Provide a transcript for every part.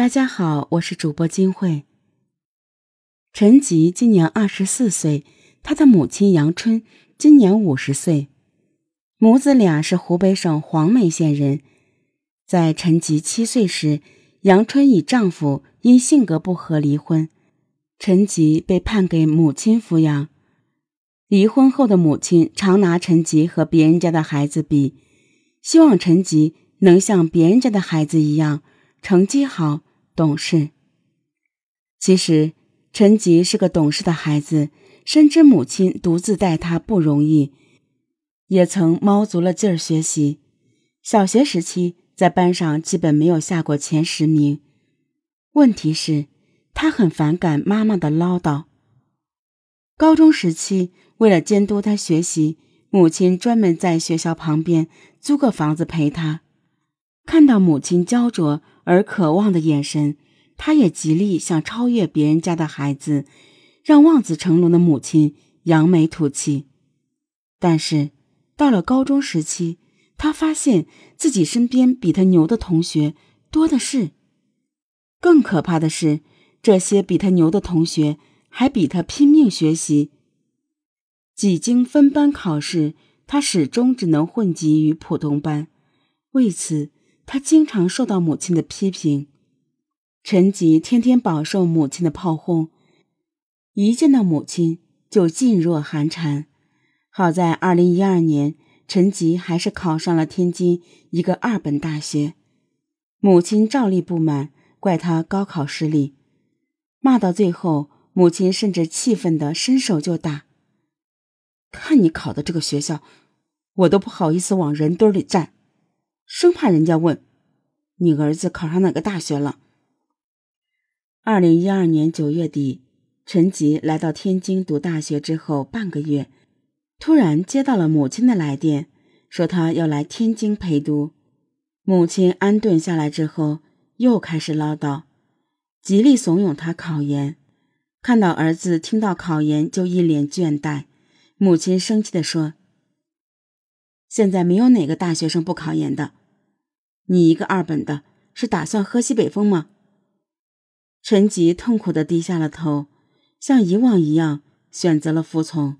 大家好，我是主播金慧。陈吉今年二十四岁，他的母亲杨春今年五十岁，母子俩是湖北省黄梅县人。在陈吉七岁时，杨春与丈夫因性格不合离婚，陈吉被判给母亲抚养。离婚后的母亲常拿陈吉和别人家的孩子比，希望陈吉能像别人家的孩子一样成绩好。懂事。其实，陈吉是个懂事的孩子，深知母亲独自带他不容易，也曾猫足了劲儿学习。小学时期，在班上基本没有下过前十名。问题是，他很反感妈妈的唠叨。高中时期，为了监督他学习，母亲专门在学校旁边租个房子陪他。看到母亲焦灼。而渴望的眼神，他也极力想超越别人家的孩子，让望子成龙的母亲扬眉吐气。但是到了高中时期，他发现自己身边比他牛的同学多的是。更可怕的是，这些比他牛的同学还比他拼命学习。几经分班考试，他始终只能混迹于普通班，为此。他经常受到母亲的批评，陈吉天天饱受母亲的炮轰，一见到母亲就噤若寒蝉。好在二零一二年，陈吉还是考上了天津一个二本大学。母亲照例不满，怪他高考失利，骂到最后，母亲甚至气愤的伸手就打。看你考的这个学校，我都不好意思往人堆里站。生怕人家问，你儿子考上哪个大学了？二零一二年九月底，陈吉来到天津读大学之后半个月，突然接到了母亲的来电，说他要来天津陪读。母亲安顿下来之后，又开始唠叨，极力怂恿他考研。看到儿子听到考研就一脸倦怠，母亲生气地说：“现在没有哪个大学生不考研的。”你一个二本的，是打算喝西北风吗？陈吉痛苦的低下了头，像以往一样选择了服从。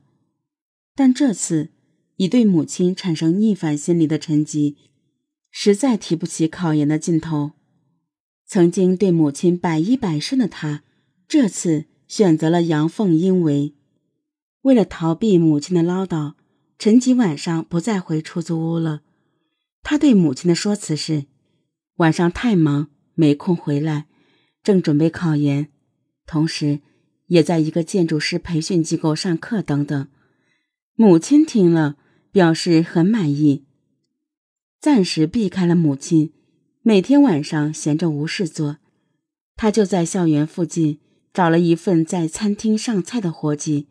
但这次，已对母亲产生逆反心理的陈吉，实在提不起考研的劲头。曾经对母亲百依百顺的他，这次选择了阳奉阴违。为了逃避母亲的唠叨，陈吉晚上不再回出租屋了。他对母亲的说辞是：晚上太忙，没空回来，正准备考研，同时也在一个建筑师培训机构上课等等。母亲听了，表示很满意，暂时避开了母亲。每天晚上闲着无事做，他就在校园附近找了一份在餐厅上菜的活计。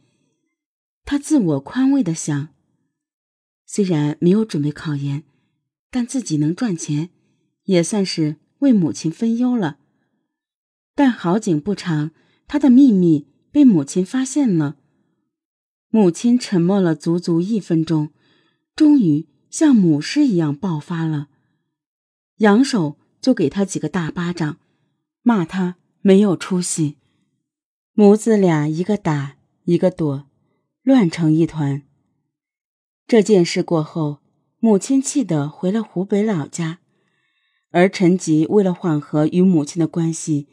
他自我宽慰的想：虽然没有准备考研。但自己能赚钱，也算是为母亲分忧了。但好景不长，他的秘密被母亲发现了。母亲沉默了足足一分钟，终于像母狮一样爆发了，扬手就给他几个大巴掌，骂他没有出息。母子俩一个打一个躲，乱成一团。这件事过后。母亲气得回了湖北老家，而陈吉为了缓和与母亲的关系，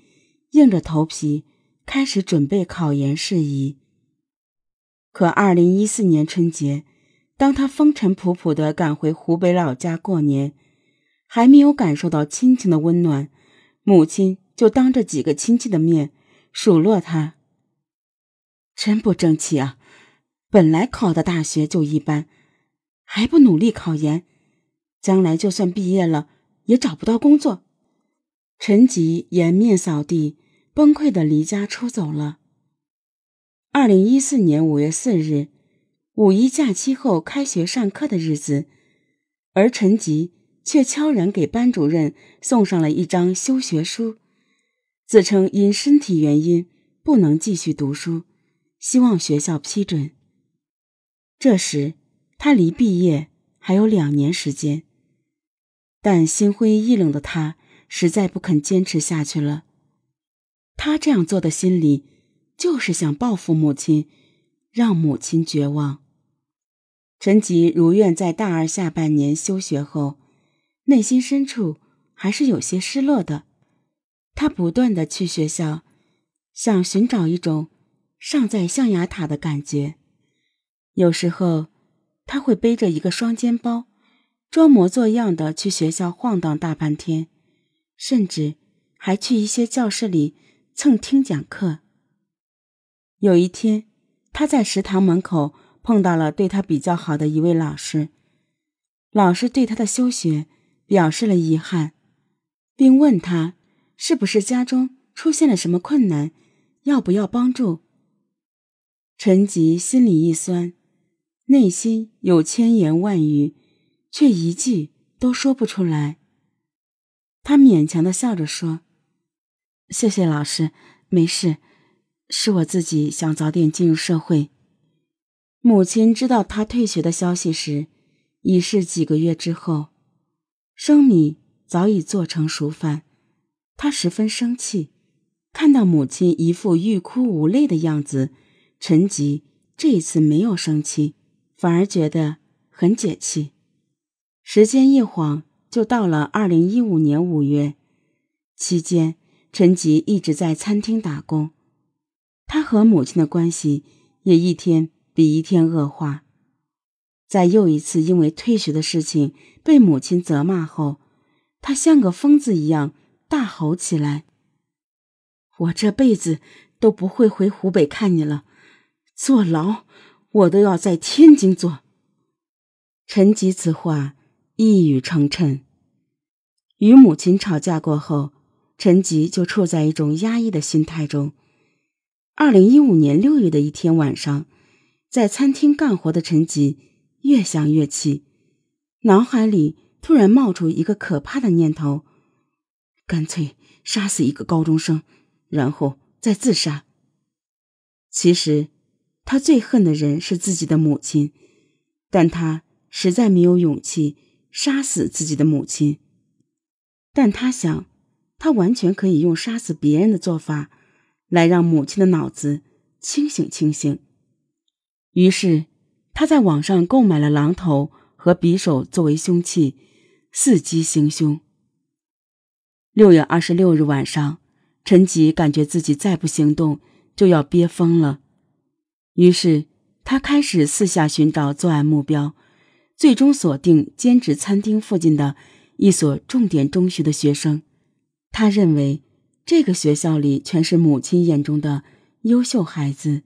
硬着头皮开始准备考研事宜。可二零一四年春节，当他风尘仆仆地赶回湖北老家过年，还没有感受到亲情的温暖，母亲就当着几个亲戚的面数落他：“真不争气啊！本来考的大学就一般。”还不努力考研，将来就算毕业了也找不到工作。陈吉颜面扫地，崩溃的离家出走了。二零一四年五月四日，五一假期后开学上课的日子，而陈吉却悄然给班主任送上了一张休学书，自称因身体原因不能继续读书，希望学校批准。这时。他离毕业还有两年时间，但心灰意冷的他实在不肯坚持下去了。他这样做的心理，就是想报复母亲，让母亲绝望。陈吉如愿在大二下半年休学后，内心深处还是有些失落的。他不断的去学校，想寻找一种尚在象牙塔的感觉。有时候，他会背着一个双肩包，装模作样的去学校晃荡大半天，甚至还去一些教室里蹭听讲课。有一天，他在食堂门口碰到了对他比较好的一位老师，老师对他的休学表示了遗憾，并问他。是不是家中出现了什么困难？要不要帮助？陈吉心里一酸，内心有千言万语，却一句都说不出来。他勉强的笑着说：“谢谢老师，没事，是我自己想早点进入社会。”母亲知道他退学的消息时，已是几个月之后，生米早已做成熟饭。他十分生气，看到母亲一副欲哭无泪的样子，陈吉这一次没有生气，反而觉得很解气。时间一晃就到了二零一五年五月，期间陈吉一直在餐厅打工，他和母亲的关系也一天比一天恶化。在又一次因为退学的事情被母亲责骂后，他像个疯子一样。大吼起来：“我这辈子都不会回湖北看你了，坐牢我都要在天津做。”陈吉此话一语成谶。与母亲吵架过后，陈吉就处在一种压抑的心态中。二零一五年六月的一天晚上，在餐厅干活的陈吉越想越气，脑海里突然冒出一个可怕的念头。干脆杀死一个高中生，然后再自杀。其实，他最恨的人是自己的母亲，但他实在没有勇气杀死自己的母亲。但他想，他完全可以用杀死别人的做法，来让母亲的脑子清醒清醒。于是，他在网上购买了榔头和匕首作为凶器，伺机行凶。六月二十六日晚上，陈吉感觉自己再不行动就要憋疯了，于是他开始四下寻找作案目标，最终锁定兼职餐厅附近的一所重点中学的学生。他认为这个学校里全是母亲眼中的优秀孩子。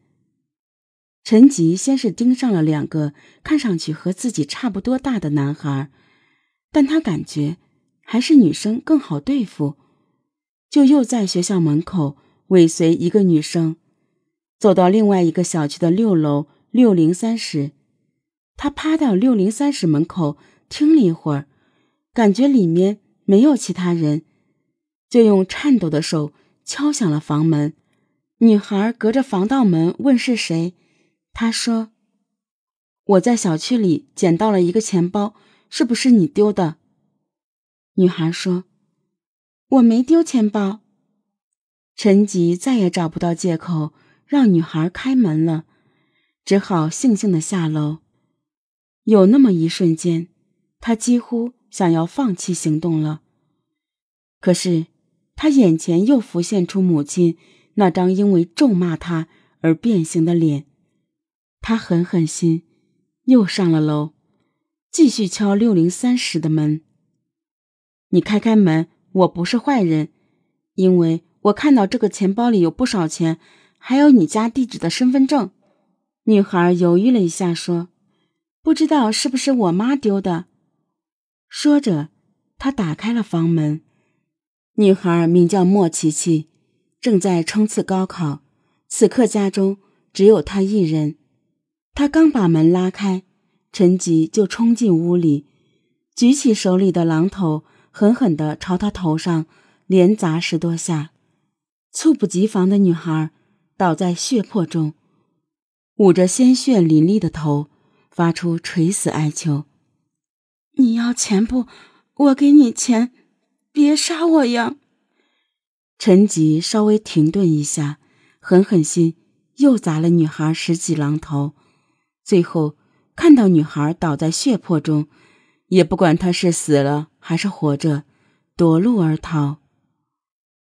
陈吉先是盯上了两个看上去和自己差不多大的男孩，但他感觉。还是女生更好对付，就又在学校门口尾随一个女生，走到另外一个小区的六楼六零三室。他趴到六零三室门口听了一会儿，感觉里面没有其他人，就用颤抖的手敲响了房门。女孩隔着防盗门问是谁，他说：“我在小区里捡到了一个钱包，是不是你丢的？”女孩说：“我没丢钱包。”陈吉再也找不到借口让女孩开门了，只好悻悻的下楼。有那么一瞬间，他几乎想要放弃行动了。可是，他眼前又浮现出母亲那张因为咒骂他而变形的脸。他狠狠心，又上了楼，继续敲六零三室的门。你开开门，我不是坏人，因为我看到这个钱包里有不少钱，还有你家地址的身份证。女孩犹豫了一下，说：“不知道是不是我妈丢的。”说着，她打开了房门。女孩名叫莫琪琪，正在冲刺高考，此刻家中只有她一人。她刚把门拉开，陈吉就冲进屋里，举起手里的榔头。狠狠地朝他头上连砸十多下，猝不及防的女孩倒在血泊中，捂着鲜血淋漓的头，发出垂死哀求：“你要钱不？我给你钱，别杀我呀！陈吉稍微停顿一下，狠狠心又砸了女孩十几榔头，最后看到女孩倒在血泊中，也不管她是死了还是活着，夺路而逃。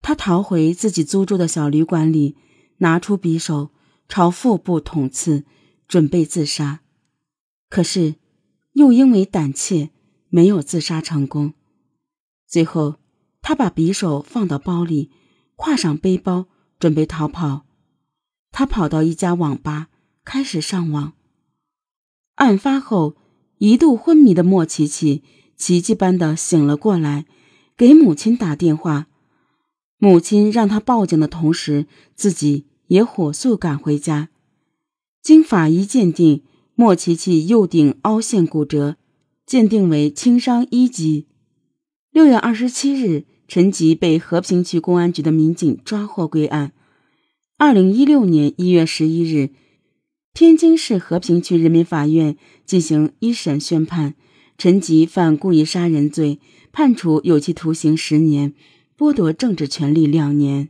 他逃回自己租住的小旅馆里，拿出匕首朝腹部捅刺，准备自杀。可是，又因为胆怯，没有自杀成功。最后，他把匕首放到包里，挎上背包，准备逃跑。他跑到一家网吧，开始上网。案发后，一度昏迷的莫琪琪奇迹般的醒了过来，给母亲打电话。母亲让他报警的同时，自己也火速赶回家。经法医鉴定，莫琪琪右顶凹陷骨折，鉴定为轻伤一级。六月二十七日，陈吉被和平区公安局的民警抓获归案。二零一六年一月十一日，天津市和平区人民法院进行一审宣判，陈吉犯故意杀人罪，判处有期徒刑十年。剥夺政治权利两年。